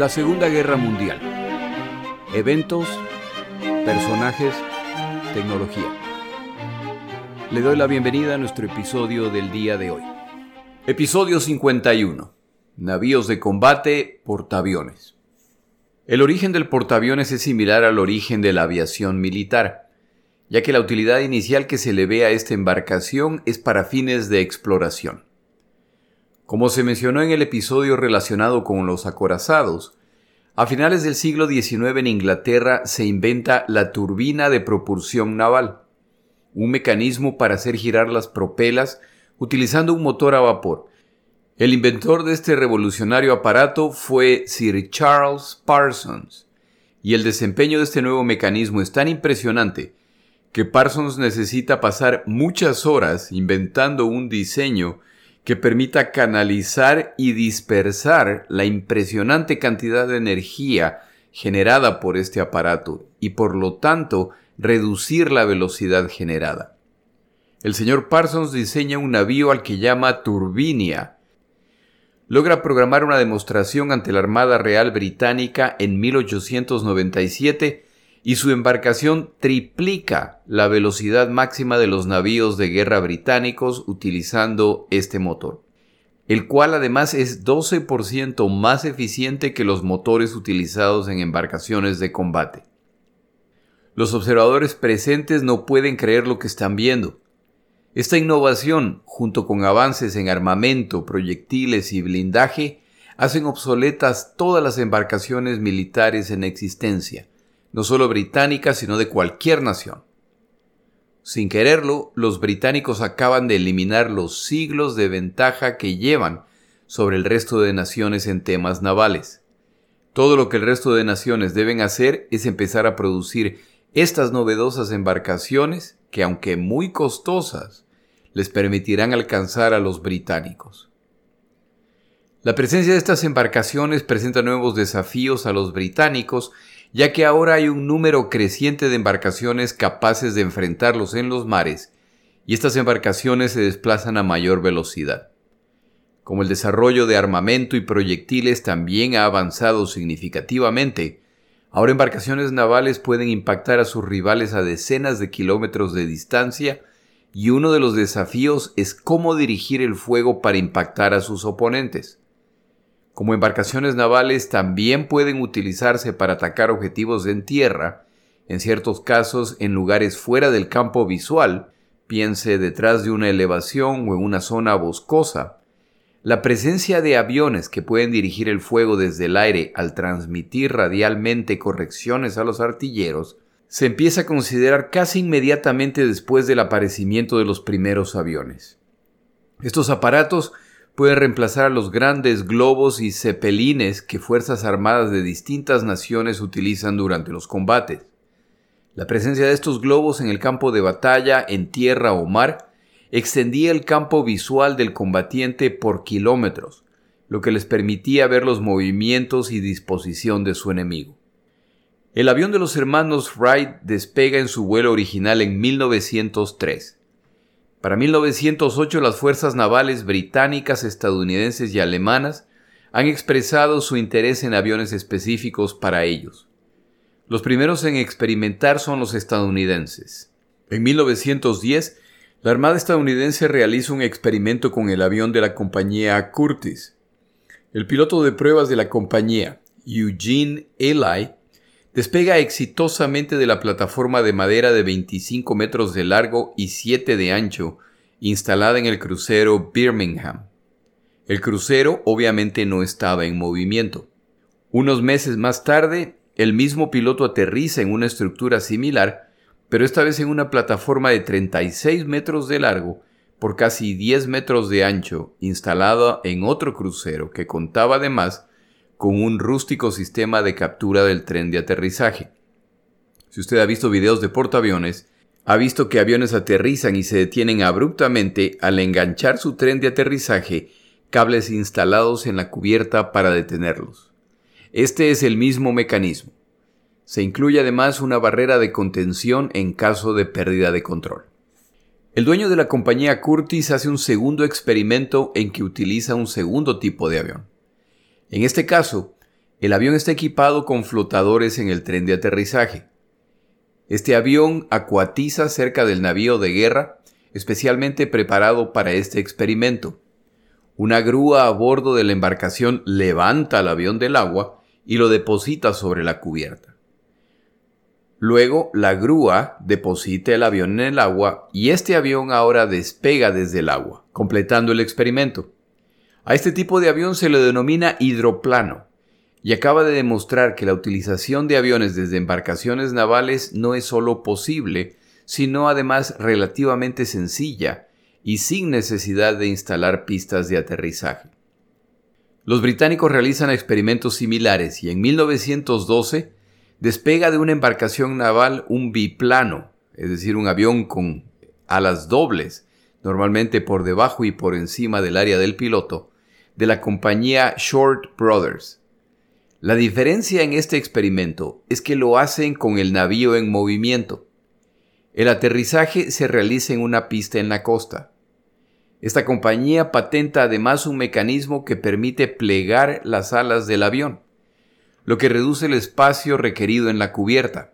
La Segunda Guerra Mundial. Eventos, personajes, tecnología. Le doy la bienvenida a nuestro episodio del día de hoy. Episodio 51. Navíos de combate, portaaviones. El origen del portaaviones es similar al origen de la aviación militar, ya que la utilidad inicial que se le ve a esta embarcación es para fines de exploración. Como se mencionó en el episodio relacionado con los acorazados, a finales del siglo XIX en Inglaterra se inventa la turbina de propulsión naval, un mecanismo para hacer girar las propelas utilizando un motor a vapor. El inventor de este revolucionario aparato fue Sir Charles Parsons, y el desempeño de este nuevo mecanismo es tan impresionante que Parsons necesita pasar muchas horas inventando un diseño que permita canalizar y dispersar la impresionante cantidad de energía generada por este aparato y por lo tanto reducir la velocidad generada. El señor Parsons diseña un navío al que llama Turbinia. Logra programar una demostración ante la Armada Real Británica en 1897 y su embarcación triplica la velocidad máxima de los navíos de guerra británicos utilizando este motor, el cual además es 12% más eficiente que los motores utilizados en embarcaciones de combate. Los observadores presentes no pueden creer lo que están viendo. Esta innovación, junto con avances en armamento, proyectiles y blindaje, hacen obsoletas todas las embarcaciones militares en existencia, no solo británicas, sino de cualquier nación. Sin quererlo, los británicos acaban de eliminar los siglos de ventaja que llevan sobre el resto de naciones en temas navales. Todo lo que el resto de naciones deben hacer es empezar a producir estas novedosas embarcaciones que, aunque muy costosas, les permitirán alcanzar a los británicos. La presencia de estas embarcaciones presenta nuevos desafíos a los británicos ya que ahora hay un número creciente de embarcaciones capaces de enfrentarlos en los mares, y estas embarcaciones se desplazan a mayor velocidad. Como el desarrollo de armamento y proyectiles también ha avanzado significativamente, ahora embarcaciones navales pueden impactar a sus rivales a decenas de kilómetros de distancia, y uno de los desafíos es cómo dirigir el fuego para impactar a sus oponentes. Como embarcaciones navales también pueden utilizarse para atacar objetivos en tierra, en ciertos casos en lugares fuera del campo visual, piense detrás de una elevación o en una zona boscosa. La presencia de aviones que pueden dirigir el fuego desde el aire al transmitir radialmente correcciones a los artilleros se empieza a considerar casi inmediatamente después del aparecimiento de los primeros aviones. Estos aparatos puede reemplazar a los grandes globos y cepelines que fuerzas armadas de distintas naciones utilizan durante los combates. La presencia de estos globos en el campo de batalla, en tierra o mar, extendía el campo visual del combatiente por kilómetros, lo que les permitía ver los movimientos y disposición de su enemigo. El avión de los hermanos Wright despega en su vuelo original en 1903 para 1908 las fuerzas navales británicas, estadounidenses y alemanas han expresado su interés en aviones específicos para ellos. Los primeros en experimentar son los estadounidenses. En 1910, la Armada estadounidense realiza un experimento con el avión de la compañía Curtis. El piloto de pruebas de la compañía, Eugene Eli, despega exitosamente de la plataforma de madera de 25 metros de largo y 7 de ancho, instalada en el crucero Birmingham. El crucero obviamente no estaba en movimiento. Unos meses más tarde, el mismo piloto aterriza en una estructura similar, pero esta vez en una plataforma de 36 metros de largo por casi 10 metros de ancho, instalada en otro crucero que contaba además con un rústico sistema de captura del tren de aterrizaje. Si usted ha visto videos de portaaviones, ha visto que aviones aterrizan y se detienen abruptamente al enganchar su tren de aterrizaje cables instalados en la cubierta para detenerlos. Este es el mismo mecanismo. Se incluye además una barrera de contención en caso de pérdida de control. El dueño de la compañía Curtis hace un segundo experimento en que utiliza un segundo tipo de avión. En este caso, El avión está equipado con flotadores en el tren de aterrizaje. Este avión acuatiza cerca del navío de guerra, especialmente preparado para este experimento. Una grúa a bordo de la embarcación levanta el avión del agua y lo deposita sobre la cubierta. Luego, la grúa deposita el avión en el agua y este avión ahora despega desde el agua, completando el experimento. A este tipo de avión se le denomina hidroplano y acaba de demostrar que la utilización de aviones desde embarcaciones navales no es solo posible, sino además relativamente sencilla y sin necesidad de instalar pistas de aterrizaje. Los británicos realizan experimentos similares y en 1912 despega de una embarcación naval un biplano, es decir, un avión con alas dobles, normalmente por debajo y por encima del área del piloto, de la compañía Short Brothers. La diferencia en este experimento es que lo hacen con el navío en movimiento. El aterrizaje se realiza en una pista en la costa. Esta compañía patenta además un mecanismo que permite plegar las alas del avión lo que reduce el espacio requerido en la cubierta.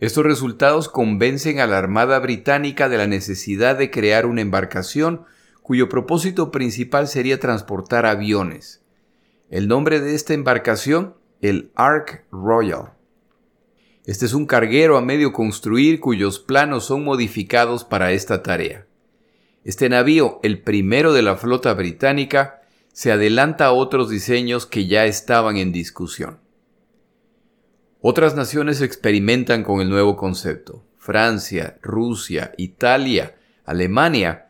Estos resultados convencen a la Armada Británica de la necesidad de crear una embarcación cuyo propósito principal sería transportar aviones. El nombre de esta embarcación, el Ark Royal. Este es un carguero a medio construir cuyos planos son modificados para esta tarea. Este navío, el primero de la flota británica, se adelanta a otros diseños que ya estaban en discusión. Otras naciones experimentan con el nuevo concepto. Francia, Rusia, Italia, Alemania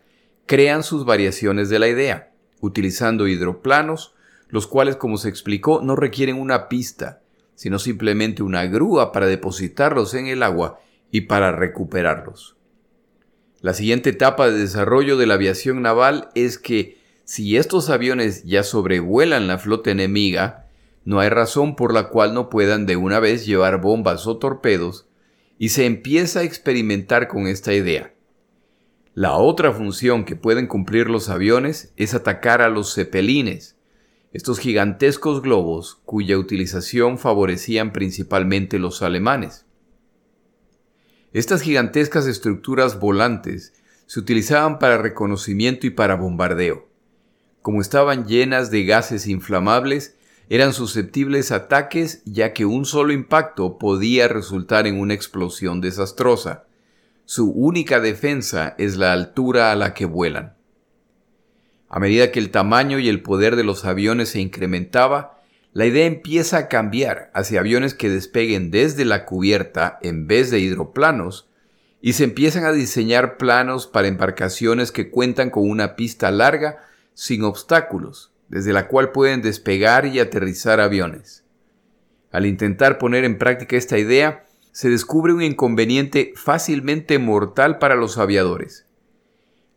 crean sus variaciones de la idea, utilizando hidroplanos, los cuales, como se explicó, no requieren una pista, sino simplemente una grúa para depositarlos en el agua y para recuperarlos. La siguiente etapa de desarrollo de la aviación naval es que si estos aviones ya sobrevuelan la flota enemiga, no hay razón por la cual no puedan de una vez llevar bombas o torpedos, y se empieza a experimentar con esta idea. La otra función que pueden cumplir los aviones es atacar a los cepelines, estos gigantescos globos cuya utilización favorecían principalmente los alemanes. Estas gigantescas estructuras volantes se utilizaban para reconocimiento y para bombardeo como estaban llenas de gases inflamables, eran susceptibles a ataques ya que un solo impacto podía resultar en una explosión desastrosa. Su única defensa es la altura a la que vuelan. A medida que el tamaño y el poder de los aviones se incrementaba, la idea empieza a cambiar hacia aviones que despeguen desde la cubierta en vez de hidroplanos, y se empiezan a diseñar planos para embarcaciones que cuentan con una pista larga sin obstáculos, desde la cual pueden despegar y aterrizar aviones. Al intentar poner en práctica esta idea, se descubre un inconveniente fácilmente mortal para los aviadores.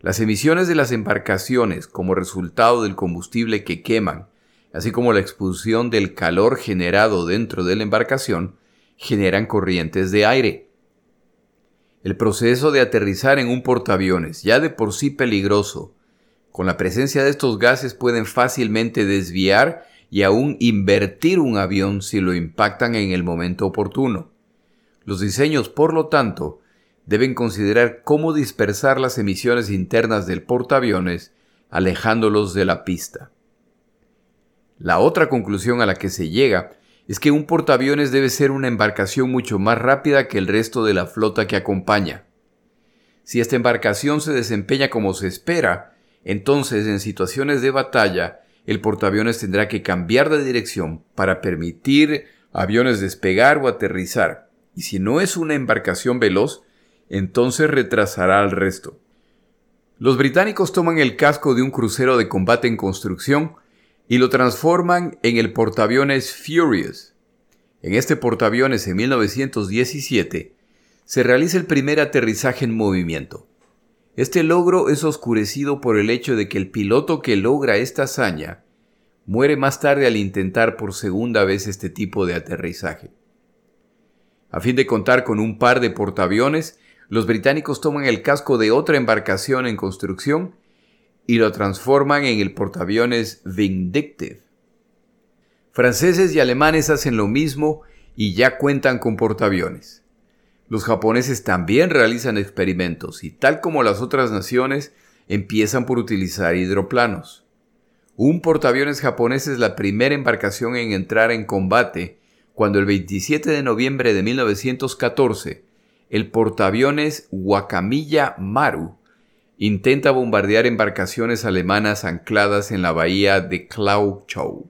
Las emisiones de las embarcaciones como resultado del combustible que queman, así como la expulsión del calor generado dentro de la embarcación, generan corrientes de aire. El proceso de aterrizar en un portaaviones, ya de por sí peligroso, con la presencia de estos gases pueden fácilmente desviar y aún invertir un avión si lo impactan en el momento oportuno. Los diseños, por lo tanto, deben considerar cómo dispersar las emisiones internas del portaaviones alejándolos de la pista. La otra conclusión a la que se llega es que un portaaviones debe ser una embarcación mucho más rápida que el resto de la flota que acompaña. Si esta embarcación se desempeña como se espera, entonces, en situaciones de batalla, el portaaviones tendrá que cambiar de dirección para permitir aviones despegar o aterrizar. Y si no es una embarcación veloz, entonces retrasará al resto. Los británicos toman el casco de un crucero de combate en construcción y lo transforman en el portaaviones Furious. En este portaaviones en 1917 se realiza el primer aterrizaje en movimiento. Este logro es oscurecido por el hecho de que el piloto que logra esta hazaña muere más tarde al intentar por segunda vez este tipo de aterrizaje. A fin de contar con un par de portaaviones, los británicos toman el casco de otra embarcación en construcción y lo transforman en el portaaviones Vindictive. Franceses y alemanes hacen lo mismo y ya cuentan con portaaviones. Los japoneses también realizan experimentos y tal como las otras naciones empiezan por utilizar hidroplanos. Un portaaviones japonés es la primera embarcación en entrar en combate cuando el 27 de noviembre de 1914 el portaaviones Wakamiya Maru intenta bombardear embarcaciones alemanas ancladas en la bahía de Klauchau.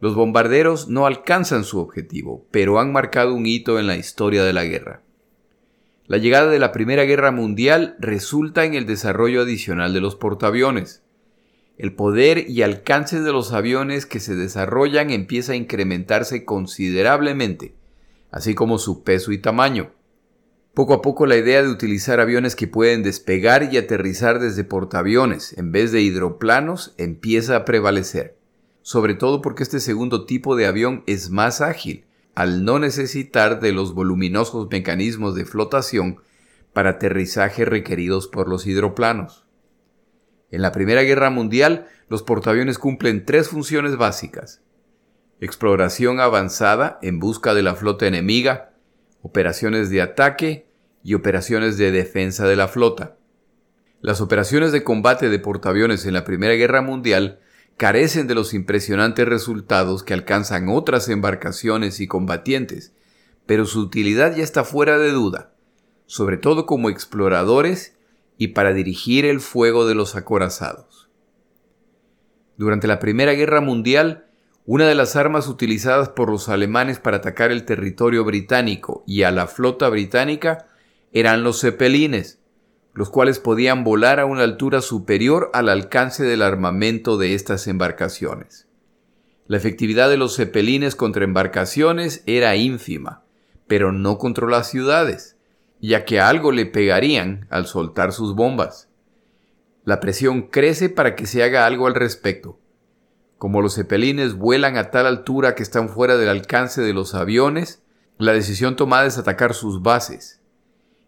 Los bombarderos no alcanzan su objetivo, pero han marcado un hito en la historia de la guerra. La llegada de la Primera Guerra Mundial resulta en el desarrollo adicional de los portaaviones. El poder y alcance de los aviones que se desarrollan empieza a incrementarse considerablemente, así como su peso y tamaño. Poco a poco la idea de utilizar aviones que pueden despegar y aterrizar desde portaaviones en vez de hidroplanos empieza a prevalecer sobre todo porque este segundo tipo de avión es más ágil, al no necesitar de los voluminosos mecanismos de flotación para aterrizaje requeridos por los hidroplanos. En la Primera Guerra Mundial, los portaaviones cumplen tres funciones básicas. Exploración avanzada en busca de la flota enemiga, operaciones de ataque y operaciones de defensa de la flota. Las operaciones de combate de portaaviones en la Primera Guerra Mundial carecen de los impresionantes resultados que alcanzan otras embarcaciones y combatientes, pero su utilidad ya está fuera de duda, sobre todo como exploradores y para dirigir el fuego de los acorazados. Durante la Primera Guerra Mundial, una de las armas utilizadas por los alemanes para atacar el territorio británico y a la flota británica eran los cepelines, los cuales podían volar a una altura superior al alcance del armamento de estas embarcaciones. La efectividad de los cepelines contra embarcaciones era ínfima, pero no contra las ciudades, ya que algo le pegarían al soltar sus bombas. La presión crece para que se haga algo al respecto. Como los cepelines vuelan a tal altura que están fuera del alcance de los aviones, la decisión tomada es atacar sus bases.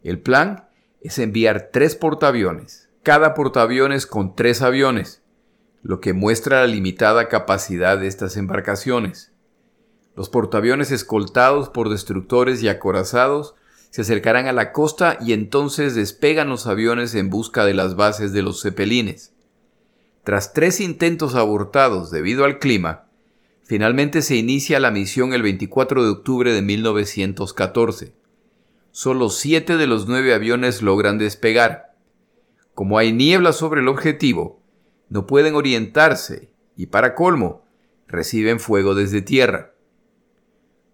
El plan es enviar tres portaaviones, cada portaaviones con tres aviones, lo que muestra la limitada capacidad de estas embarcaciones. Los portaaviones escoltados por destructores y acorazados se acercarán a la costa y entonces despegan los aviones en busca de las bases de los cepelines. Tras tres intentos abortados debido al clima, finalmente se inicia la misión el 24 de octubre de 1914 solo siete de los nueve aviones logran despegar. Como hay niebla sobre el objetivo, no pueden orientarse y para colmo, reciben fuego desde tierra.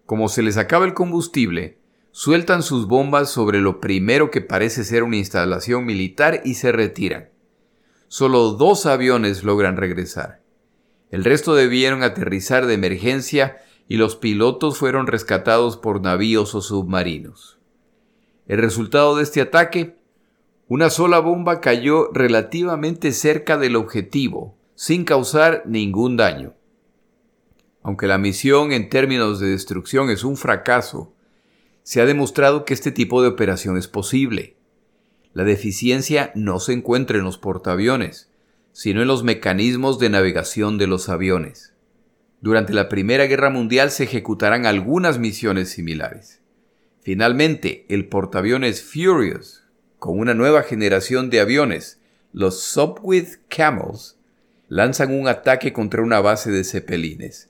Como se les acaba el combustible, sueltan sus bombas sobre lo primero que parece ser una instalación militar y se retiran. Solo dos aviones logran regresar. El resto debieron aterrizar de emergencia y los pilotos fueron rescatados por navíos o submarinos. El resultado de este ataque, una sola bomba cayó relativamente cerca del objetivo, sin causar ningún daño. Aunque la misión en términos de destrucción es un fracaso, se ha demostrado que este tipo de operación es posible. La deficiencia no se encuentra en los portaaviones, sino en los mecanismos de navegación de los aviones. Durante la Primera Guerra Mundial se ejecutarán algunas misiones similares. Finalmente, el portaaviones Furious, con una nueva generación de aviones, los Sopwith Camels, lanzan un ataque contra una base de cepelines.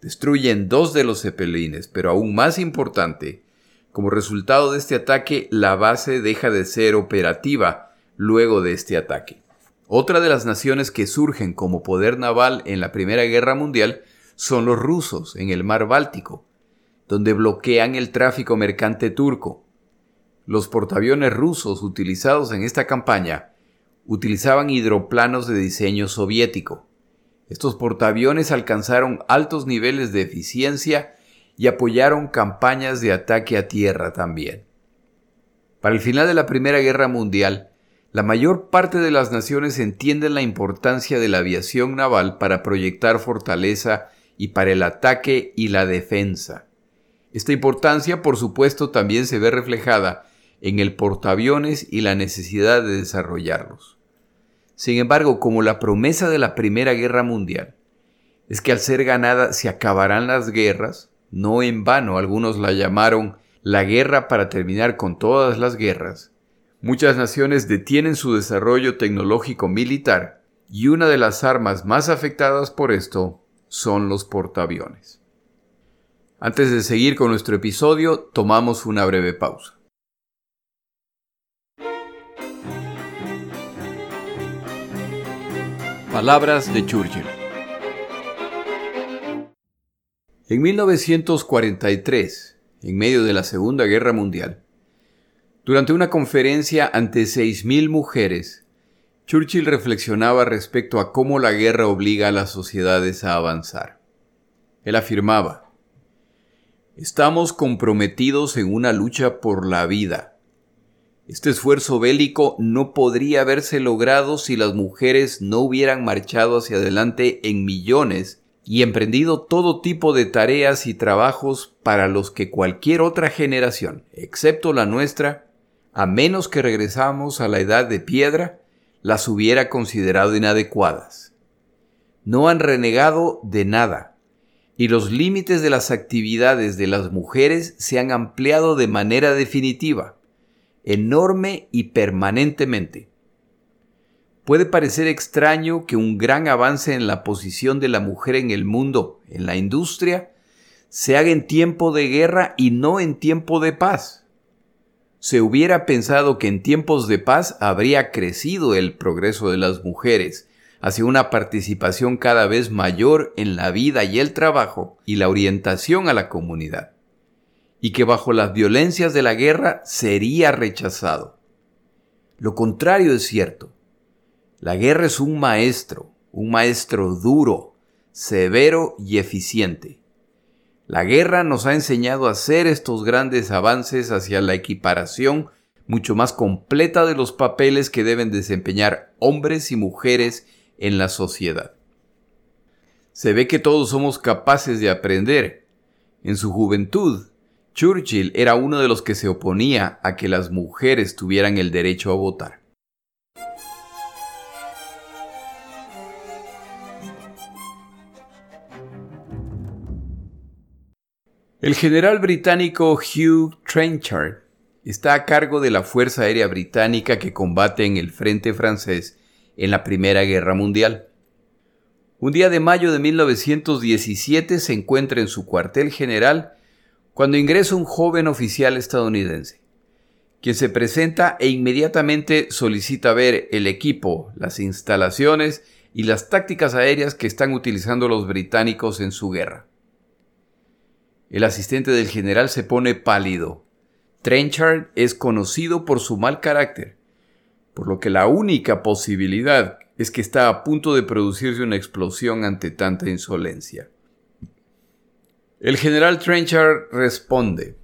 Destruyen dos de los cepelines, pero aún más importante, como resultado de este ataque, la base deja de ser operativa luego de este ataque. Otra de las naciones que surgen como poder naval en la Primera Guerra Mundial son los rusos en el mar Báltico, donde bloquean el tráfico mercante turco. Los portaaviones rusos utilizados en esta campaña utilizaban hidroplanos de diseño soviético. Estos portaaviones alcanzaron altos niveles de eficiencia y apoyaron campañas de ataque a tierra también. Para el final de la Primera Guerra Mundial, la mayor parte de las naciones entienden la importancia de la aviación naval para proyectar fortaleza y para el ataque y la defensa. Esta importancia, por supuesto, también se ve reflejada en el portaaviones y la necesidad de desarrollarlos. Sin embargo, como la promesa de la Primera Guerra Mundial es que al ser ganada se acabarán las guerras, no en vano algunos la llamaron la guerra para terminar con todas las guerras. Muchas naciones detienen su desarrollo tecnológico militar y una de las armas más afectadas por esto son los portaaviones. Antes de seguir con nuestro episodio, tomamos una breve pausa. Palabras de Churchill. En 1943, en medio de la Segunda Guerra Mundial, durante una conferencia ante 6.000 mujeres, Churchill reflexionaba respecto a cómo la guerra obliga a las sociedades a avanzar. Él afirmaba, Estamos comprometidos en una lucha por la vida. Este esfuerzo bélico no podría haberse logrado si las mujeres no hubieran marchado hacia adelante en millones y emprendido todo tipo de tareas y trabajos para los que cualquier otra generación, excepto la nuestra, a menos que regresamos a la edad de piedra, las hubiera considerado inadecuadas. No han renegado de nada, y los límites de las actividades de las mujeres se han ampliado de manera definitiva, enorme y permanentemente. Puede parecer extraño que un gran avance en la posición de la mujer en el mundo, en la industria, se haga en tiempo de guerra y no en tiempo de paz. Se hubiera pensado que en tiempos de paz habría crecido el progreso de las mujeres hacia una participación cada vez mayor en la vida y el trabajo y la orientación a la comunidad, y que bajo las violencias de la guerra sería rechazado. Lo contrario es cierto. La guerra es un maestro, un maestro duro, severo y eficiente. La guerra nos ha enseñado a hacer estos grandes avances hacia la equiparación mucho más completa de los papeles que deben desempeñar hombres y mujeres en la sociedad. Se ve que todos somos capaces de aprender. En su juventud, Churchill era uno de los que se oponía a que las mujeres tuvieran el derecho a votar. El general británico Hugh Trenchard está a cargo de la Fuerza Aérea Británica que combate en el frente francés en la Primera Guerra Mundial. Un día de mayo de 1917 se encuentra en su cuartel general cuando ingresa un joven oficial estadounidense, quien se presenta e inmediatamente solicita ver el equipo, las instalaciones y las tácticas aéreas que están utilizando los británicos en su guerra. El asistente del general se pone pálido. Trenchard es conocido por su mal carácter, por lo que la única posibilidad es que está a punto de producirse una explosión ante tanta insolencia. El general Trenchard responde,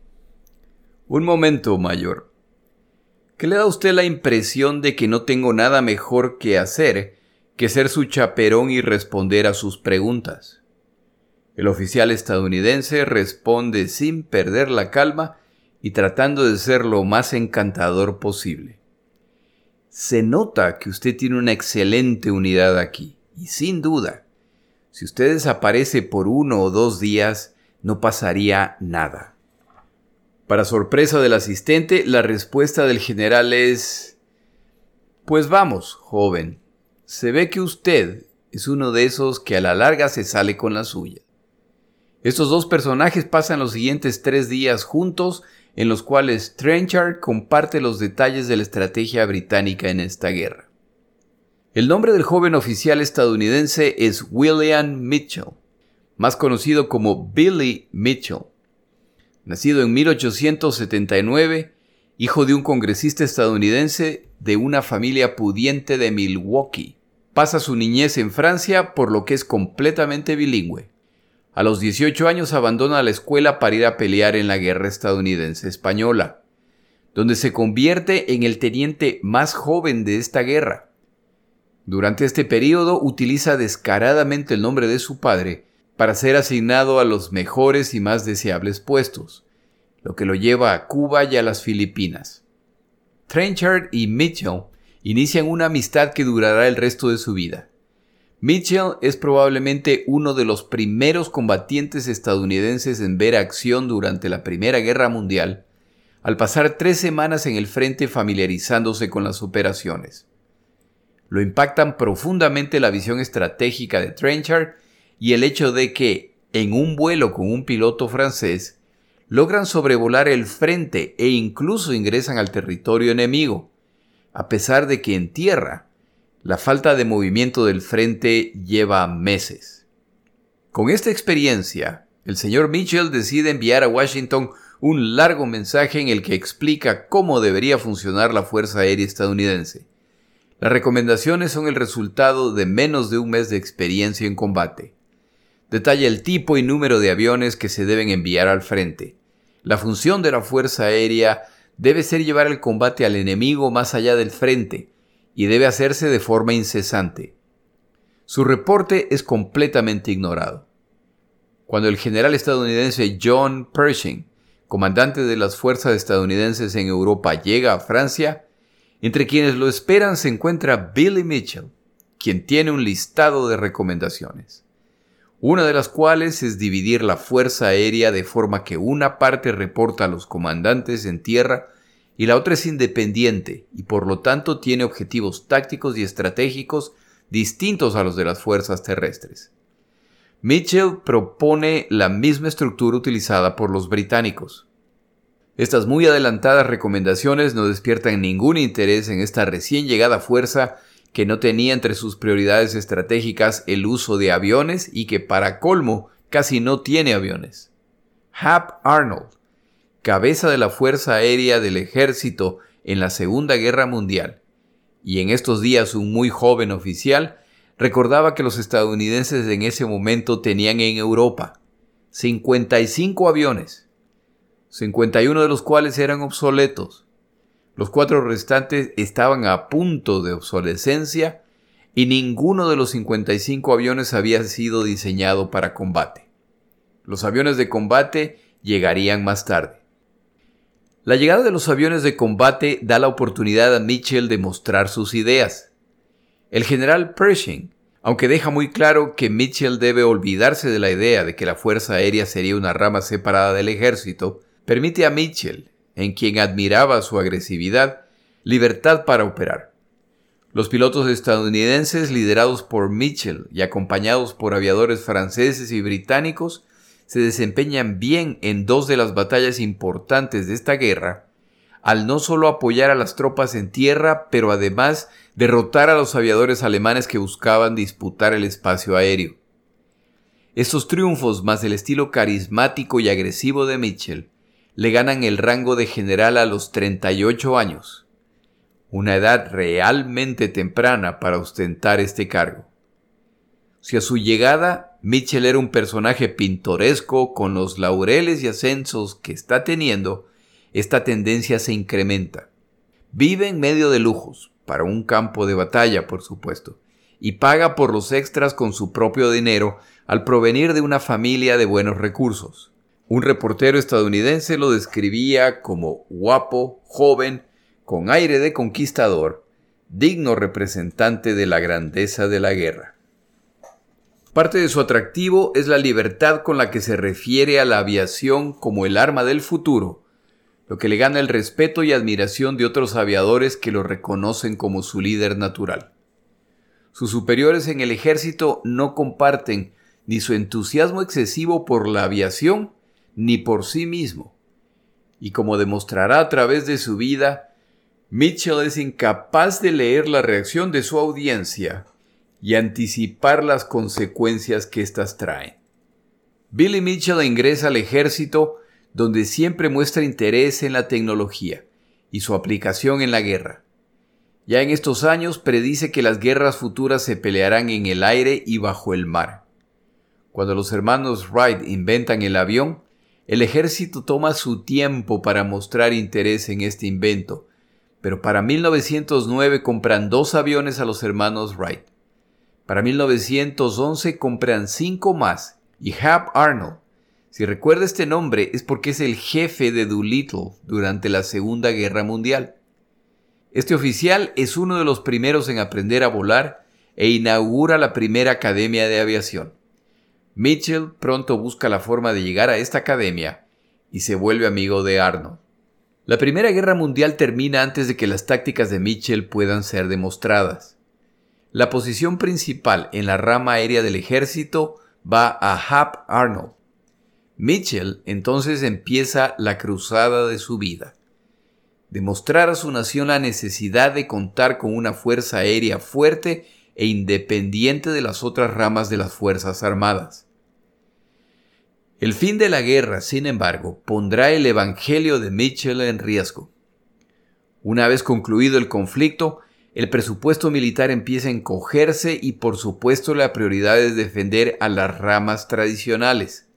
Un momento, mayor. ¿Qué le da a usted la impresión de que no tengo nada mejor que hacer que ser su chaperón y responder a sus preguntas? El oficial estadounidense responde sin perder la calma y tratando de ser lo más encantador posible. Se nota que usted tiene una excelente unidad aquí, y sin duda, si usted desaparece por uno o dos días, no pasaría nada. Para sorpresa del asistente, la respuesta del general es Pues vamos, joven, se ve que usted es uno de esos que a la larga se sale con la suya. Estos dos personajes pasan los siguientes tres días juntos en los cuales Trenchard comparte los detalles de la estrategia británica en esta guerra. El nombre del joven oficial estadounidense es William Mitchell, más conocido como Billy Mitchell. Nacido en 1879, hijo de un congresista estadounidense de una familia pudiente de Milwaukee, pasa su niñez en Francia por lo que es completamente bilingüe. A los 18 años abandona la escuela para ir a pelear en la guerra estadounidense española, donde se convierte en el teniente más joven de esta guerra. Durante este periodo utiliza descaradamente el nombre de su padre para ser asignado a los mejores y más deseables puestos, lo que lo lleva a Cuba y a las Filipinas. Trenchard y Mitchell inician una amistad que durará el resto de su vida. Mitchell es probablemente uno de los primeros combatientes estadounidenses en ver acción durante la Primera Guerra Mundial, al pasar tres semanas en el frente familiarizándose con las operaciones. Lo impactan profundamente la visión estratégica de Trenchard y el hecho de que, en un vuelo con un piloto francés, logran sobrevolar el frente e incluso ingresan al territorio enemigo, a pesar de que en tierra la falta de movimiento del frente lleva meses. Con esta experiencia, el señor Mitchell decide enviar a Washington un largo mensaje en el que explica cómo debería funcionar la Fuerza Aérea estadounidense. Las recomendaciones son el resultado de menos de un mes de experiencia en combate. Detalla el tipo y número de aviones que se deben enviar al frente. La función de la Fuerza Aérea debe ser llevar el combate al enemigo más allá del frente, y debe hacerse de forma incesante. Su reporte es completamente ignorado. Cuando el general estadounidense John Pershing, comandante de las fuerzas estadounidenses en Europa, llega a Francia, entre quienes lo esperan se encuentra Billy Mitchell, quien tiene un listado de recomendaciones, una de las cuales es dividir la fuerza aérea de forma que una parte reporta a los comandantes en tierra y la otra es independiente y por lo tanto tiene objetivos tácticos y estratégicos distintos a los de las fuerzas terrestres. Mitchell propone la misma estructura utilizada por los británicos. Estas muy adelantadas recomendaciones no despiertan ningún interés en esta recién llegada fuerza que no tenía entre sus prioridades estratégicas el uso de aviones y que para colmo casi no tiene aviones. Hap Arnold, cabeza de la Fuerza Aérea del Ejército en la Segunda Guerra Mundial, y en estos días un muy joven oficial, recordaba que los estadounidenses en ese momento tenían en Europa 55 aviones, 51 de los cuales eran obsoletos, los cuatro restantes estaban a punto de obsolescencia y ninguno de los 55 aviones había sido diseñado para combate. Los aviones de combate llegarían más tarde. La llegada de los aviones de combate da la oportunidad a Mitchell de mostrar sus ideas. El general Pershing, aunque deja muy claro que Mitchell debe olvidarse de la idea de que la Fuerza Aérea sería una rama separada del ejército, permite a Mitchell, en quien admiraba su agresividad, libertad para operar. Los pilotos estadounidenses, liderados por Mitchell y acompañados por aviadores franceses y británicos, se desempeñan bien en dos de las batallas importantes de esta guerra, al no solo apoyar a las tropas en tierra, pero además derrotar a los aviadores alemanes que buscaban disputar el espacio aéreo. Estos triunfos, más el estilo carismático y agresivo de Mitchell, le ganan el rango de general a los 38 años, una edad realmente temprana para ostentar este cargo. Si a su llegada Mitchell era un personaje pintoresco con los laureles y ascensos que está teniendo, esta tendencia se incrementa. Vive en medio de lujos, para un campo de batalla, por supuesto, y paga por los extras con su propio dinero al provenir de una familia de buenos recursos. Un reportero estadounidense lo describía como guapo, joven, con aire de conquistador, digno representante de la grandeza de la guerra. Parte de su atractivo es la libertad con la que se refiere a la aviación como el arma del futuro, lo que le gana el respeto y admiración de otros aviadores que lo reconocen como su líder natural. Sus superiores en el ejército no comparten ni su entusiasmo excesivo por la aviación ni por sí mismo. Y como demostrará a través de su vida, Mitchell es incapaz de leer la reacción de su audiencia y anticipar las consecuencias que éstas traen. Billy Mitchell ingresa al ejército donde siempre muestra interés en la tecnología y su aplicación en la guerra. Ya en estos años predice que las guerras futuras se pelearán en el aire y bajo el mar. Cuando los hermanos Wright inventan el avión, el ejército toma su tiempo para mostrar interés en este invento, pero para 1909 compran dos aviones a los hermanos Wright. Para 1911 compran cinco más y Hap Arnold. Si recuerda este nombre es porque es el jefe de Doolittle durante la Segunda Guerra Mundial. Este oficial es uno de los primeros en aprender a volar e inaugura la primera academia de aviación. Mitchell pronto busca la forma de llegar a esta academia y se vuelve amigo de Arnold. La Primera Guerra Mundial termina antes de que las tácticas de Mitchell puedan ser demostradas. La posición principal en la rama aérea del ejército va a Hap Arnold. Mitchell entonces empieza la cruzada de su vida. Demostrar a su nación la necesidad de contar con una fuerza aérea fuerte e independiente de las otras ramas de las Fuerzas Armadas. El fin de la guerra, sin embargo, pondrá el Evangelio de Mitchell en riesgo. Una vez concluido el conflicto, el presupuesto militar empieza a encogerse y por supuesto la prioridad es defender a las ramas tradicionales.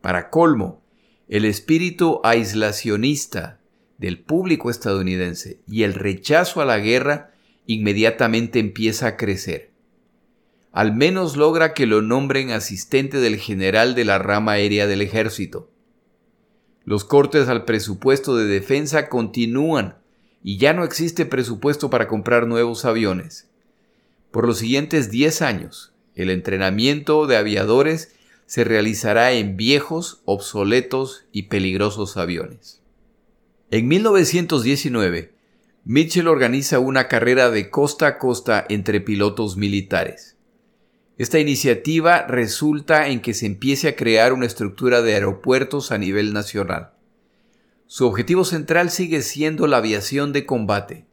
Para colmo, el espíritu aislacionista del público estadounidense y el rechazo a la guerra inmediatamente empieza a crecer. Al menos logra que lo nombren asistente del general de la rama aérea del ejército. Los cortes al presupuesto de defensa continúan y ya no existe presupuesto para comprar nuevos aviones. Por los siguientes 10 años, el entrenamiento de aviadores se realizará en viejos, obsoletos y peligrosos aviones. En 1919, Mitchell organiza una carrera de costa a costa entre pilotos militares. Esta iniciativa resulta en que se empiece a crear una estructura de aeropuertos a nivel nacional. Su objetivo central sigue siendo la aviación de combate,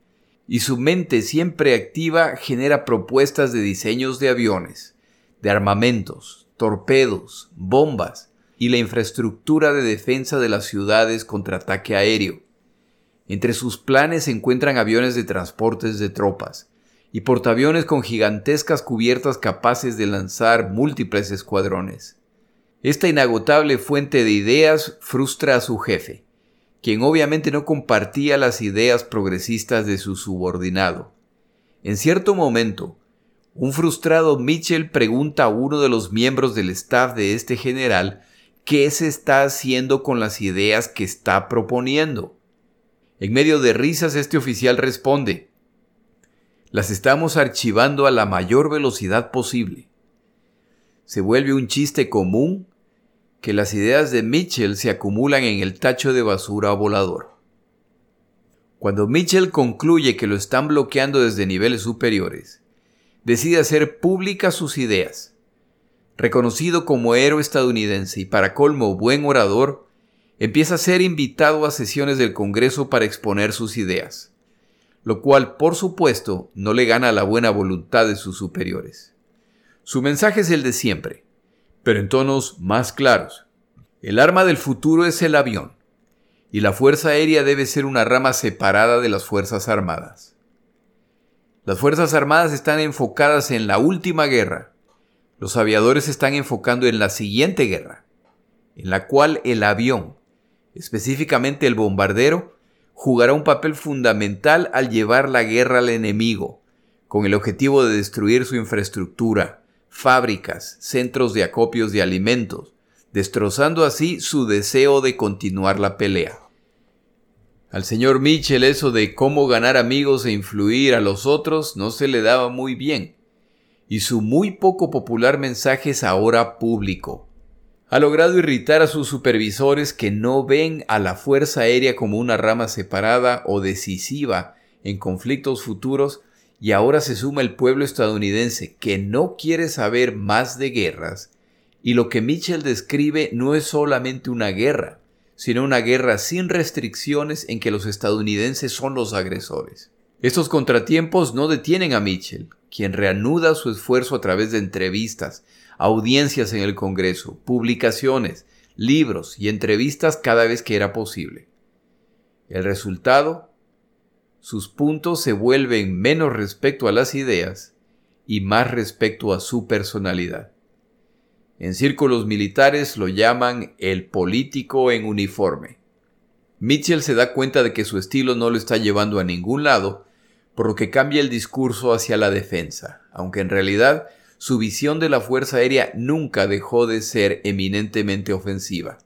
y su mente siempre activa genera propuestas de diseños de aviones, de armamentos, torpedos, bombas y la infraestructura de defensa de las ciudades contra ataque aéreo. Entre sus planes se encuentran aviones de transportes de tropas y portaaviones con gigantescas cubiertas capaces de lanzar múltiples escuadrones. Esta inagotable fuente de ideas frustra a su jefe, quien obviamente no compartía las ideas progresistas de su subordinado. En cierto momento, un frustrado Mitchell pregunta a uno de los miembros del staff de este general qué se está haciendo con las ideas que está proponiendo. En medio de risas este oficial responde, las estamos archivando a la mayor velocidad posible. Se vuelve un chiste común que las ideas de Mitchell se acumulan en el tacho de basura volador. Cuando Mitchell concluye que lo están bloqueando desde niveles superiores, decide hacer públicas sus ideas. Reconocido como héroe estadounidense y para colmo buen orador, empieza a ser invitado a sesiones del Congreso para exponer sus ideas, lo cual por supuesto no le gana la buena voluntad de sus superiores. Su mensaje es el de siempre, pero en tonos más claros. El arma del futuro es el avión, y la Fuerza Aérea debe ser una rama separada de las Fuerzas Armadas. Las Fuerzas Armadas están enfocadas en la última guerra. Los aviadores están enfocando en la siguiente guerra, en la cual el avión, específicamente el bombardero, jugará un papel fundamental al llevar la guerra al enemigo, con el objetivo de destruir su infraestructura, fábricas, centros de acopios de alimentos, destrozando así su deseo de continuar la pelea. Al señor Mitchell eso de cómo ganar amigos e influir a los otros no se le daba muy bien, y su muy poco popular mensaje es ahora público ha logrado irritar a sus supervisores que no ven a la Fuerza Aérea como una rama separada o decisiva en conflictos futuros y ahora se suma el pueblo estadounidense que no quiere saber más de guerras y lo que Mitchell describe no es solamente una guerra, sino una guerra sin restricciones en que los estadounidenses son los agresores. Estos contratiempos no detienen a Mitchell, quien reanuda su esfuerzo a través de entrevistas, audiencias en el Congreso, publicaciones, libros y entrevistas cada vez que era posible. El resultado, sus puntos se vuelven menos respecto a las ideas y más respecto a su personalidad. En círculos militares lo llaman el político en uniforme. Mitchell se da cuenta de que su estilo no lo está llevando a ningún lado, por lo que cambia el discurso hacia la defensa, aunque en realidad su visión de la Fuerza Aérea nunca dejó de ser eminentemente ofensiva.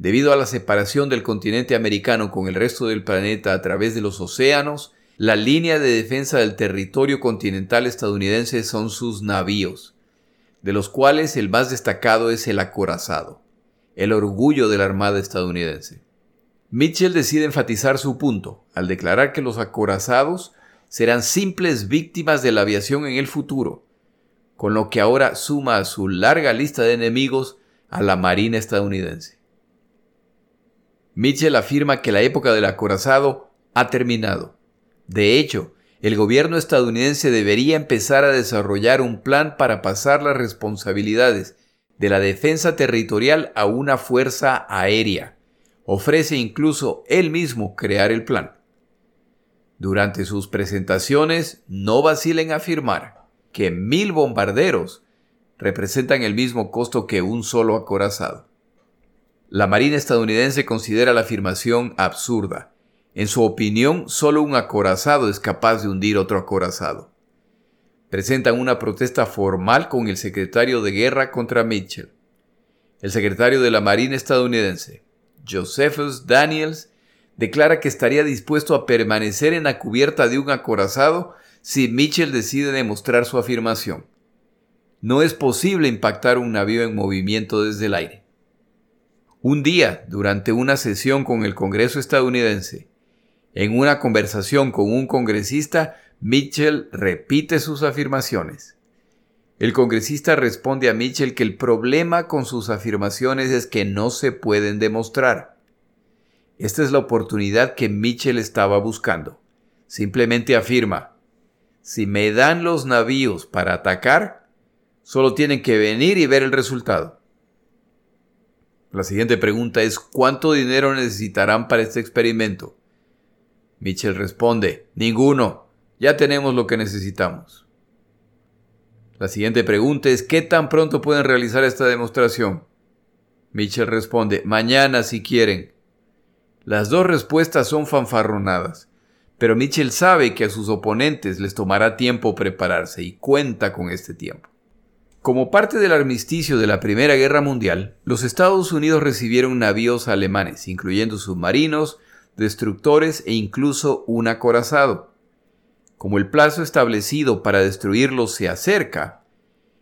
Debido a la separación del continente americano con el resto del planeta a través de los océanos, la línea de defensa del territorio continental estadounidense son sus navíos, de los cuales el más destacado es el acorazado, el orgullo de la Armada estadounidense. Mitchell decide enfatizar su punto al declarar que los acorazados serán simples víctimas de la aviación en el futuro, con lo que ahora suma a su larga lista de enemigos a la Marina estadounidense. Mitchell afirma que la época del acorazado ha terminado de hecho, el gobierno estadounidense debería empezar a desarrollar un plan para pasar las responsabilidades de la defensa territorial a una fuerza aérea. Ofrece incluso él mismo crear el plan. Durante sus presentaciones, no vacila en afirmar que mil bombarderos representan el mismo costo que un solo acorazado. La Marina estadounidense considera la afirmación absurda en su opinión, solo un acorazado es capaz de hundir otro acorazado. Presentan una protesta formal con el secretario de guerra contra Mitchell. El secretario de la Marina estadounidense, Josephus Daniels, declara que estaría dispuesto a permanecer en la cubierta de un acorazado si Mitchell decide demostrar su afirmación. No es posible impactar un navío en movimiento desde el aire. Un día, durante una sesión con el Congreso estadounidense, en una conversación con un congresista, Mitchell repite sus afirmaciones. El congresista responde a Mitchell que el problema con sus afirmaciones es que no se pueden demostrar. Esta es la oportunidad que Mitchell estaba buscando. Simplemente afirma, si me dan los navíos para atacar, solo tienen que venir y ver el resultado. La siguiente pregunta es, ¿cuánto dinero necesitarán para este experimento? Mitchell responde, ninguno, ya tenemos lo que necesitamos. La siguiente pregunta es, ¿qué tan pronto pueden realizar esta demostración? Mitchell responde, mañana si quieren. Las dos respuestas son fanfarronadas, pero Mitchell sabe que a sus oponentes les tomará tiempo prepararse y cuenta con este tiempo. Como parte del armisticio de la Primera Guerra Mundial, los Estados Unidos recibieron navíos alemanes, incluyendo submarinos, destructores e incluso un acorazado. Como el plazo establecido para destruirlos se acerca,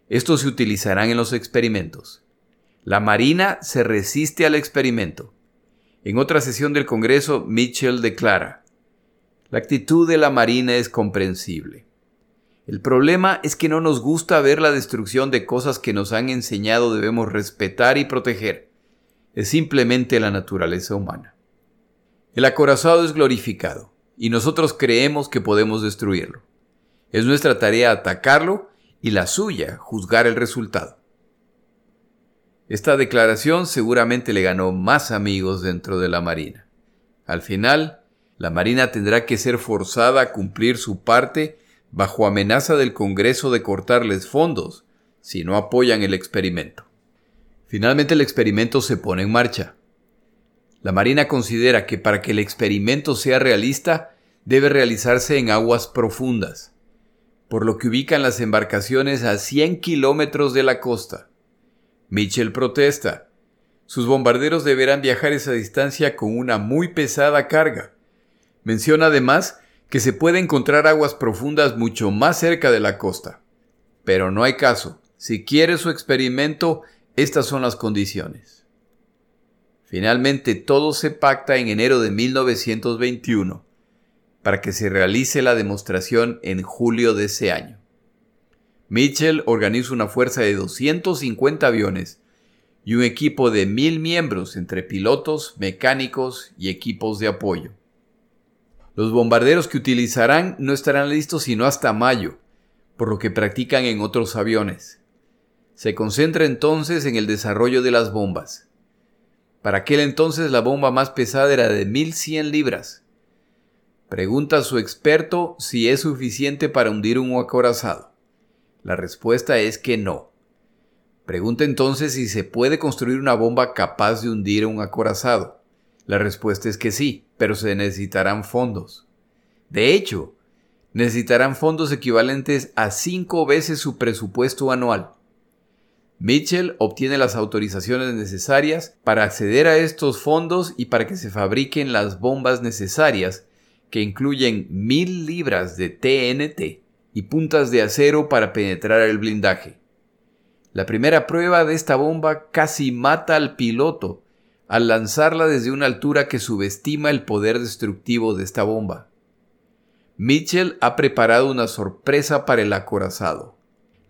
estos se utilizarán en los experimentos. La Marina se resiste al experimento. En otra sesión del Congreso, Mitchell declara, la actitud de la Marina es comprensible. El problema es que no nos gusta ver la destrucción de cosas que nos han enseñado debemos respetar y proteger. Es simplemente la naturaleza humana. El acorazado es glorificado y nosotros creemos que podemos destruirlo. Es nuestra tarea atacarlo y la suya juzgar el resultado. Esta declaración seguramente le ganó más amigos dentro de la Marina. Al final, la Marina tendrá que ser forzada a cumplir su parte bajo amenaza del Congreso de cortarles fondos si no apoyan el experimento. Finalmente el experimento se pone en marcha. La Marina considera que para que el experimento sea realista debe realizarse en aguas profundas, por lo que ubican las embarcaciones a 100 kilómetros de la costa. Mitchell protesta. Sus bombarderos deberán viajar esa distancia con una muy pesada carga. Menciona además que se puede encontrar aguas profundas mucho más cerca de la costa. Pero no hay caso. Si quiere su experimento, estas son las condiciones. Finalmente todo se pacta en enero de 1921 para que se realice la demostración en julio de ese año. Mitchell organiza una fuerza de 250 aviones y un equipo de mil miembros entre pilotos, mecánicos y equipos de apoyo. Los bombarderos que utilizarán no estarán listos sino hasta mayo, por lo que practican en otros aviones. Se concentra entonces en el desarrollo de las bombas. Para aquel entonces la bomba más pesada era de 1100 libras. Pregunta a su experto si es suficiente para hundir un acorazado. La respuesta es que no. Pregunta entonces si se puede construir una bomba capaz de hundir un acorazado. La respuesta es que sí, pero se necesitarán fondos. De hecho, necesitarán fondos equivalentes a cinco veces su presupuesto anual. Mitchell obtiene las autorizaciones necesarias para acceder a estos fondos y para que se fabriquen las bombas necesarias que incluyen mil libras de TNT y puntas de acero para penetrar el blindaje. La primera prueba de esta bomba casi mata al piloto al lanzarla desde una altura que subestima el poder destructivo de esta bomba. Mitchell ha preparado una sorpresa para el acorazado.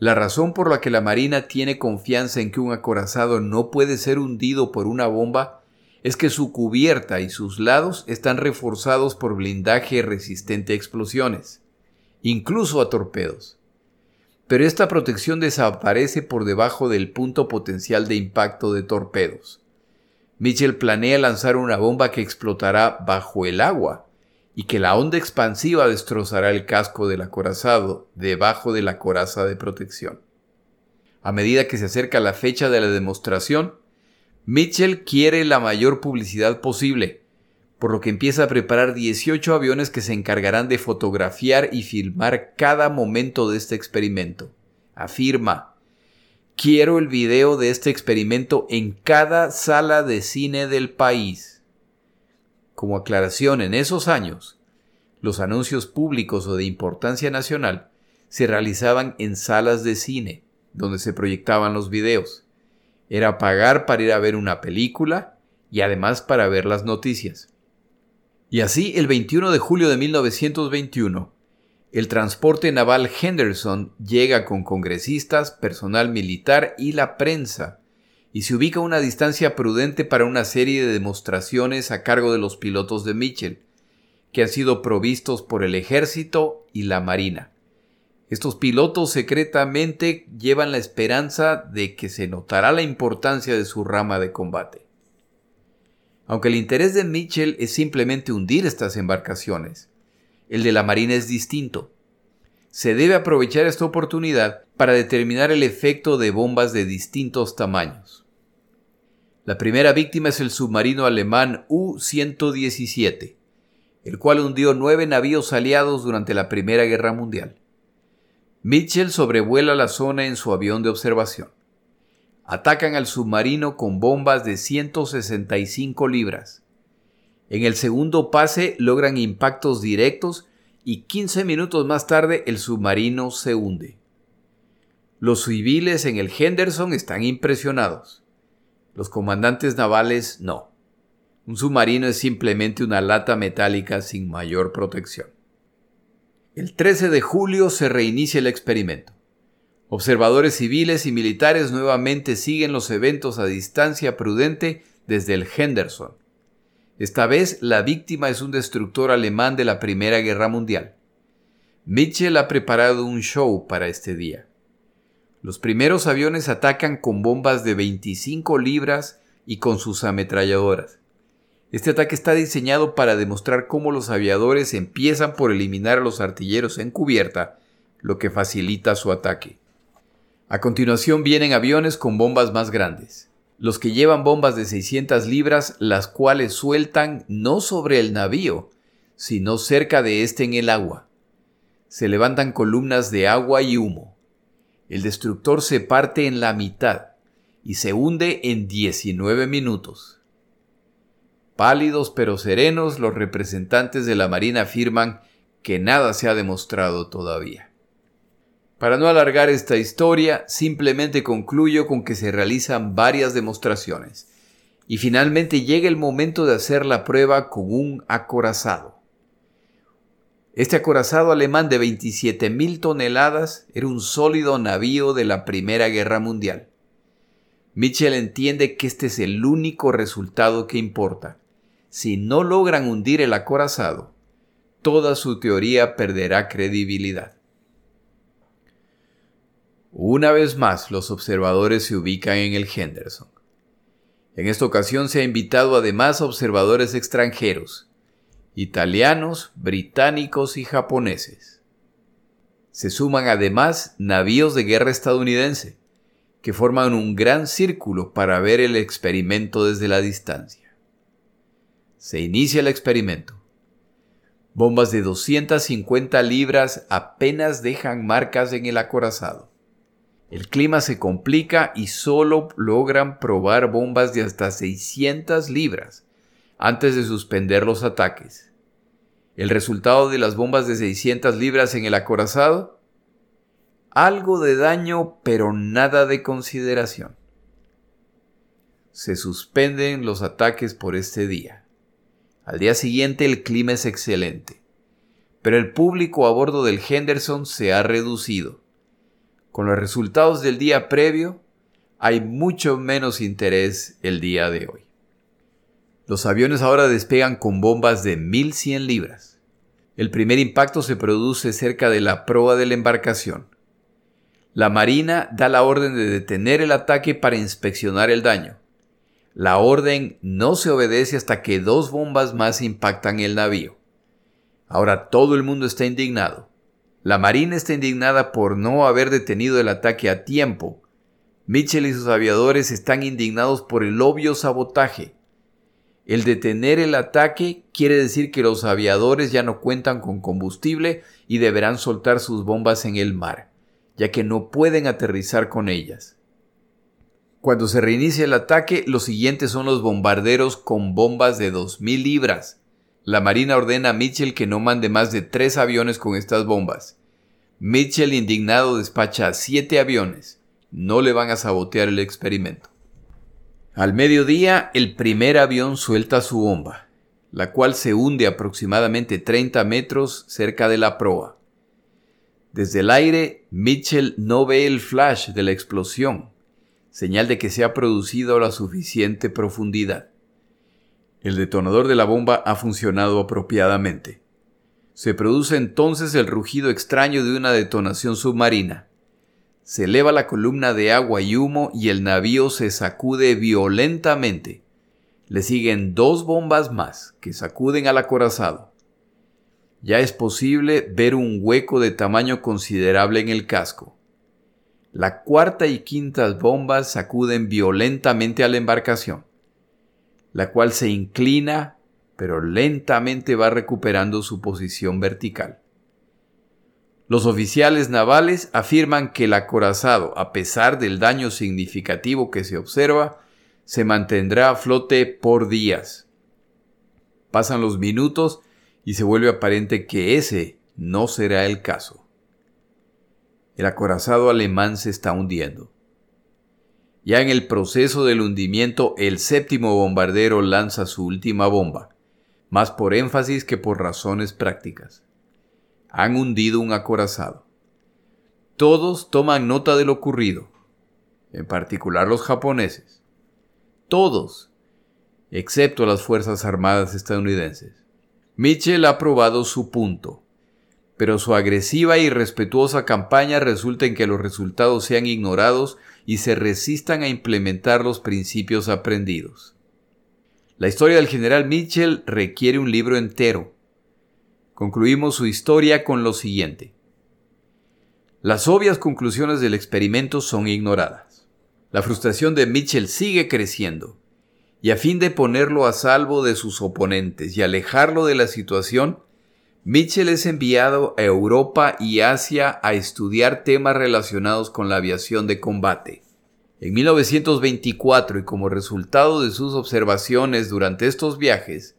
La razón por la que la Marina tiene confianza en que un acorazado no puede ser hundido por una bomba es que su cubierta y sus lados están reforzados por blindaje resistente a explosiones, incluso a torpedos. Pero esta protección desaparece por debajo del punto potencial de impacto de torpedos. Mitchell planea lanzar una bomba que explotará bajo el agua y que la onda expansiva destrozará el casco del acorazado debajo de la coraza de protección. A medida que se acerca la fecha de la demostración, Mitchell quiere la mayor publicidad posible, por lo que empieza a preparar 18 aviones que se encargarán de fotografiar y filmar cada momento de este experimento. Afirma, quiero el video de este experimento en cada sala de cine del país. Como aclaración, en esos años, los anuncios públicos o de importancia nacional se realizaban en salas de cine, donde se proyectaban los videos. Era pagar para ir a ver una película y además para ver las noticias. Y así, el 21 de julio de 1921, el transporte naval Henderson llega con congresistas, personal militar y la prensa, y se ubica a una distancia prudente para una serie de demostraciones a cargo de los pilotos de Mitchell, que han sido provistos por el ejército y la marina. Estos pilotos secretamente llevan la esperanza de que se notará la importancia de su rama de combate. Aunque el interés de Mitchell es simplemente hundir estas embarcaciones, el de la Marina es distinto. Se debe aprovechar esta oportunidad para determinar el efecto de bombas de distintos tamaños. La primera víctima es el submarino alemán U-117, el cual hundió nueve navíos aliados durante la Primera Guerra Mundial. Mitchell sobrevuela la zona en su avión de observación. Atacan al submarino con bombas de 165 libras. En el segundo pase logran impactos directos y 15 minutos más tarde el submarino se hunde. Los civiles en el Henderson están impresionados. Los comandantes navales no. Un submarino es simplemente una lata metálica sin mayor protección. El 13 de julio se reinicia el experimento. Observadores civiles y militares nuevamente siguen los eventos a distancia prudente desde el Henderson. Esta vez la víctima es un destructor alemán de la Primera Guerra Mundial. Mitchell ha preparado un show para este día. Los primeros aviones atacan con bombas de 25 libras y con sus ametralladoras. Este ataque está diseñado para demostrar cómo los aviadores empiezan por eliminar a los artilleros en cubierta, lo que facilita su ataque. A continuación vienen aviones con bombas más grandes, los que llevan bombas de 600 libras, las cuales sueltan no sobre el navío, sino cerca de este en el agua. Se levantan columnas de agua y humo. El destructor se parte en la mitad y se hunde en 19 minutos. Pálidos pero serenos, los representantes de la Marina afirman que nada se ha demostrado todavía. Para no alargar esta historia, simplemente concluyo con que se realizan varias demostraciones y finalmente llega el momento de hacer la prueba con un acorazado. Este acorazado alemán de 27.000 toneladas era un sólido navío de la Primera Guerra Mundial. Mitchell entiende que este es el único resultado que importa si no logran hundir el acorazado, toda su teoría perderá credibilidad. Una vez más los observadores se ubican en el Henderson. En esta ocasión se ha invitado además a observadores extranjeros, italianos, británicos y japoneses. Se suman además navíos de guerra estadounidense, que forman un gran círculo para ver el experimento desde la distancia. Se inicia el experimento. Bombas de 250 libras apenas dejan marcas en el acorazado. El clima se complica y solo logran probar bombas de hasta 600 libras antes de suspender los ataques. ¿El resultado de las bombas de 600 libras en el acorazado? Algo de daño, pero nada de consideración. Se suspenden los ataques por este día. Al día siguiente el clima es excelente, pero el público a bordo del Henderson se ha reducido. Con los resultados del día previo, hay mucho menos interés el día de hoy. Los aviones ahora despegan con bombas de 1100 libras. El primer impacto se produce cerca de la proa de la embarcación. La Marina da la orden de detener el ataque para inspeccionar el daño. La orden no se obedece hasta que dos bombas más impactan el navío. Ahora todo el mundo está indignado. La Marina está indignada por no haber detenido el ataque a tiempo. Mitchell y sus aviadores están indignados por el obvio sabotaje. El detener el ataque quiere decir que los aviadores ya no cuentan con combustible y deberán soltar sus bombas en el mar, ya que no pueden aterrizar con ellas. Cuando se reinicia el ataque, los siguientes son los bombarderos con bombas de 2.000 libras. La Marina ordena a Mitchell que no mande más de tres aviones con estas bombas. Mitchell, indignado, despacha siete aviones. No le van a sabotear el experimento. Al mediodía, el primer avión suelta su bomba, la cual se hunde aproximadamente 30 metros cerca de la proa. Desde el aire, Mitchell no ve el flash de la explosión, señal de que se ha producido la suficiente profundidad. El detonador de la bomba ha funcionado apropiadamente. Se produce entonces el rugido extraño de una detonación submarina. Se eleva la columna de agua y humo y el navío se sacude violentamente. Le siguen dos bombas más que sacuden al acorazado. Ya es posible ver un hueco de tamaño considerable en el casco. La cuarta y quinta bombas sacuden violentamente a la embarcación, la cual se inclina, pero lentamente va recuperando su posición vertical. Los oficiales navales afirman que el acorazado, a pesar del daño significativo que se observa, se mantendrá a flote por días. Pasan los minutos y se vuelve aparente que ese no será el caso. El acorazado alemán se está hundiendo. Ya en el proceso del hundimiento, el séptimo bombardero lanza su última bomba, más por énfasis que por razones prácticas han hundido un acorazado. Todos toman nota de lo ocurrido, en particular los japoneses. Todos, excepto las Fuerzas Armadas estadounidenses. Mitchell ha probado su punto, pero su agresiva y respetuosa campaña resulta en que los resultados sean ignorados y se resistan a implementar los principios aprendidos. La historia del general Mitchell requiere un libro entero, concluimos su historia con lo siguiente. Las obvias conclusiones del experimento son ignoradas. La frustración de Mitchell sigue creciendo, y a fin de ponerlo a salvo de sus oponentes y alejarlo de la situación, Mitchell es enviado a Europa y Asia a estudiar temas relacionados con la aviación de combate. En 1924 y como resultado de sus observaciones durante estos viajes,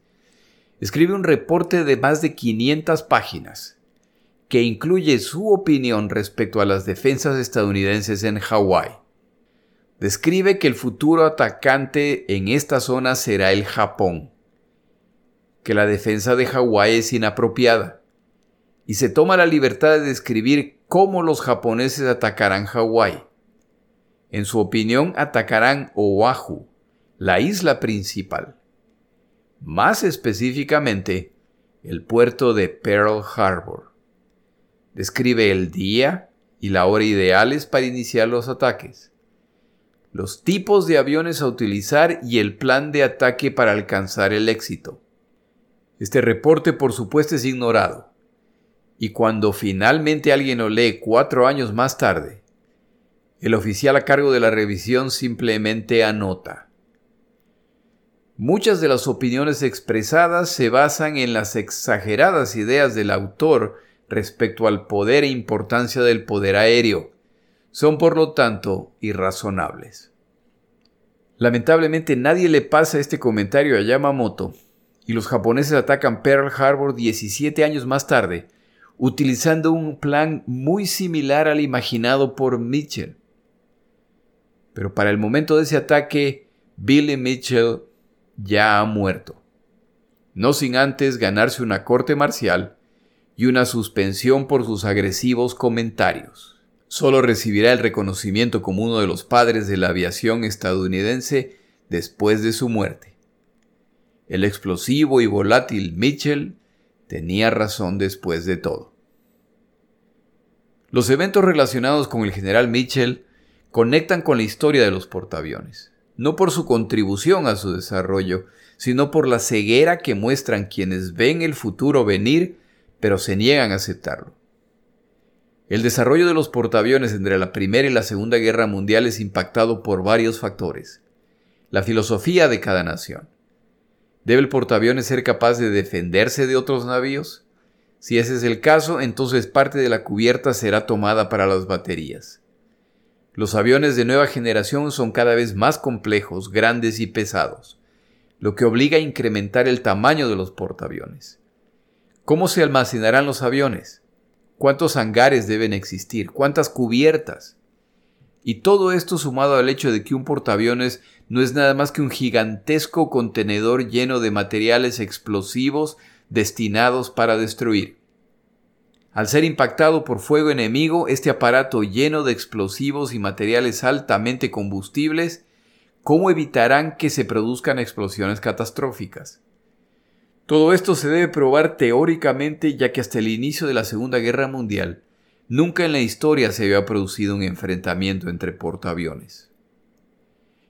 escribe un reporte de más de 500 páginas que incluye su opinión respecto a las defensas estadounidenses en Hawái. Describe que el futuro atacante en esta zona será el Japón, que la defensa de Hawái es inapropiada, y se toma la libertad de describir cómo los japoneses atacarán Hawái. En su opinión, atacarán Oahu, la isla principal más específicamente el puerto de Pearl Harbor. Describe el día y la hora ideales para iniciar los ataques, los tipos de aviones a utilizar y el plan de ataque para alcanzar el éxito. Este reporte por supuesto es ignorado, y cuando finalmente alguien lo lee cuatro años más tarde, el oficial a cargo de la revisión simplemente anota Muchas de las opiniones expresadas se basan en las exageradas ideas del autor respecto al poder e importancia del poder aéreo. Son por lo tanto irrazonables. Lamentablemente nadie le pasa este comentario a Yamamoto y los japoneses atacan Pearl Harbor 17 años más tarde, utilizando un plan muy similar al imaginado por Mitchell. Pero para el momento de ese ataque, Billy Mitchell ya ha muerto, no sin antes ganarse una corte marcial y una suspensión por sus agresivos comentarios. Solo recibirá el reconocimiento como uno de los padres de la aviación estadounidense después de su muerte. El explosivo y volátil Mitchell tenía razón después de todo. Los eventos relacionados con el general Mitchell conectan con la historia de los portaaviones, no por su contribución a su desarrollo, sino por la ceguera que muestran quienes ven el futuro venir, pero se niegan a aceptarlo. El desarrollo de los portaaviones entre la Primera y la Segunda Guerra Mundial es impactado por varios factores. La filosofía de cada nación, ¿Debe el portaaviones ser capaz de defenderse de otros navíos? Si ese es el caso, entonces parte de la cubierta será tomada para las baterías. Los aviones de nueva generación son cada vez más complejos, grandes y pesados, lo que obliga a incrementar el tamaño de los portaaviones. ¿Cómo se almacenarán los aviones? ¿Cuántos hangares deben existir? ¿Cuántas cubiertas? Y todo esto sumado al hecho de que un portaaviones no es nada más que un gigantesco contenedor lleno de materiales explosivos destinados para destruir. Al ser impactado por fuego enemigo, este aparato lleno de explosivos y materiales altamente combustibles, ¿cómo evitarán que se produzcan explosiones catastróficas? Todo esto se debe probar teóricamente ya que hasta el inicio de la Segunda Guerra Mundial, Nunca en la historia se había producido un enfrentamiento entre portaaviones.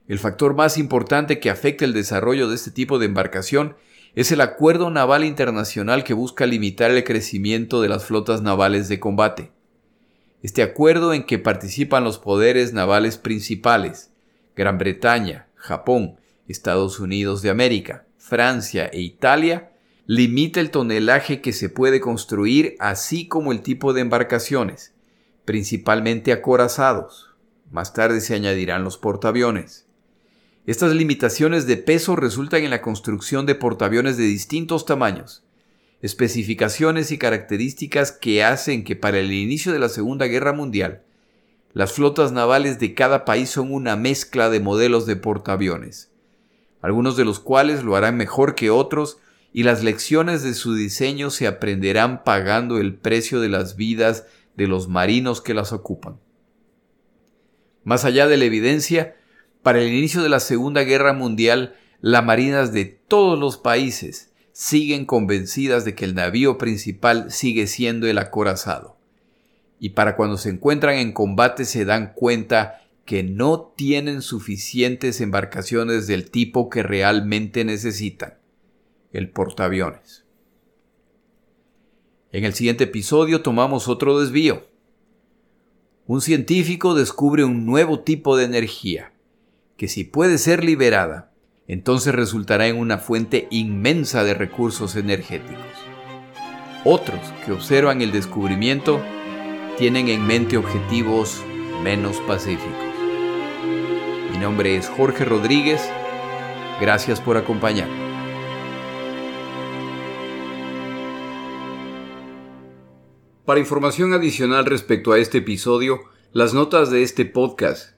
El factor más importante que afecta el desarrollo de este tipo de embarcación es el Acuerdo Naval Internacional que busca limitar el crecimiento de las flotas navales de combate. Este acuerdo en que participan los poderes navales principales, Gran Bretaña, Japón, Estados Unidos de América, Francia e Italia, limita el tonelaje que se puede construir, así como el tipo de embarcaciones, principalmente acorazados. Más tarde se añadirán los portaaviones. Estas limitaciones de peso resultan en la construcción de portaaviones de distintos tamaños, especificaciones y características que hacen que para el inicio de la Segunda Guerra Mundial, las flotas navales de cada país son una mezcla de modelos de portaaviones, algunos de los cuales lo harán mejor que otros y las lecciones de su diseño se aprenderán pagando el precio de las vidas de los marinos que las ocupan. Más allá de la evidencia, para el inicio de la Segunda Guerra Mundial, las marinas de todos los países siguen convencidas de que el navío principal sigue siendo el acorazado. Y para cuando se encuentran en combate se dan cuenta que no tienen suficientes embarcaciones del tipo que realmente necesitan el portaaviones. En el siguiente episodio tomamos otro desvío. Un científico descubre un nuevo tipo de energía, que si puede ser liberada, entonces resultará en una fuente inmensa de recursos energéticos. Otros que observan el descubrimiento tienen en mente objetivos menos pacíficos. Mi nombre es Jorge Rodríguez. Gracias por acompañarme. Para información adicional respecto a este episodio, las notas de este podcast,